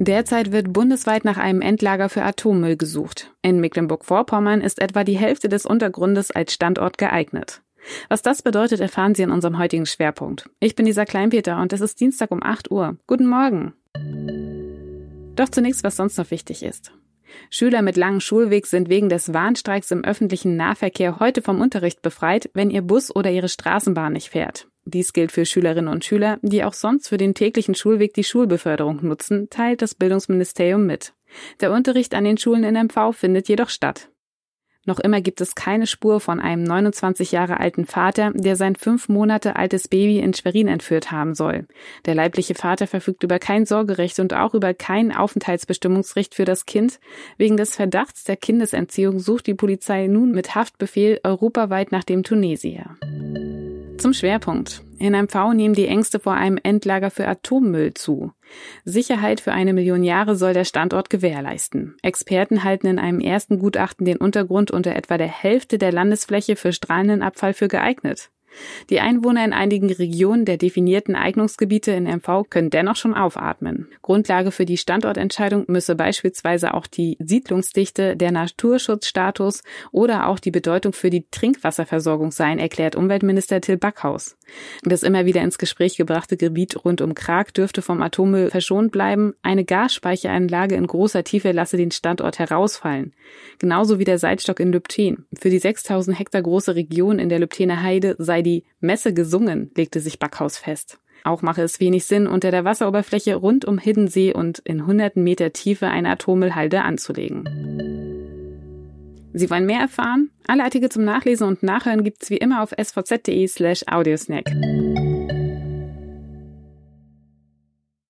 Derzeit wird bundesweit nach einem Endlager für Atommüll gesucht. In Mecklenburg-Vorpommern ist etwa die Hälfte des Untergrundes als Standort geeignet. Was das bedeutet, erfahren Sie in unserem heutigen Schwerpunkt. Ich bin Lisa Kleinpeter und es ist Dienstag um 8 Uhr. Guten Morgen. Doch zunächst, was sonst noch wichtig ist. Schüler mit langem Schulweg sind wegen des Warnstreiks im öffentlichen Nahverkehr heute vom Unterricht befreit, wenn ihr Bus oder ihre Straßenbahn nicht fährt. Dies gilt für Schülerinnen und Schüler, die auch sonst für den täglichen Schulweg die Schulbeförderung nutzen, teilt das Bildungsministerium mit. Der Unterricht an den Schulen in MV findet jedoch statt. Noch immer gibt es keine Spur von einem 29 Jahre alten Vater, der sein fünf Monate altes Baby in Schwerin entführt haben soll. Der leibliche Vater verfügt über kein Sorgerecht und auch über kein Aufenthaltsbestimmungsrecht für das Kind. Wegen des Verdachts der Kindesentziehung sucht die Polizei nun mit Haftbefehl europaweit nach dem Tunesier. Zum Schwerpunkt. In MV nehmen die Ängste vor einem Endlager für Atommüll zu. Sicherheit für eine Million Jahre soll der Standort gewährleisten. Experten halten in einem ersten Gutachten den Untergrund unter etwa der Hälfte der Landesfläche für strahlenden Abfall für geeignet. Die Einwohner in einigen Regionen der definierten Eignungsgebiete in MV können dennoch schon aufatmen. Grundlage für die Standortentscheidung müsse beispielsweise auch die Siedlungsdichte, der Naturschutzstatus oder auch die Bedeutung für die Trinkwasserversorgung sein, erklärt Umweltminister Till Backhaus. Das immer wieder ins Gespräch gebrachte Gebiet rund um Krag dürfte vom Atommüll verschont bleiben. Eine Gasspeicheranlage in großer Tiefe lasse den Standort herausfallen. Genauso wie der Seitstock in Lübten. Für die 6000 Hektar große Region in der Lübtener Heide sei die Messe gesungen, legte sich Backhaus fest. Auch mache es wenig Sinn, unter der Wasseroberfläche rund um Hiddensee und in hunderten Meter Tiefe eine Atommüllhalde anzulegen. Sie wollen mehr erfahren? Alle Artikel zum Nachlesen und Nachhören gibt's wie immer auf svz.de slash audiosnack.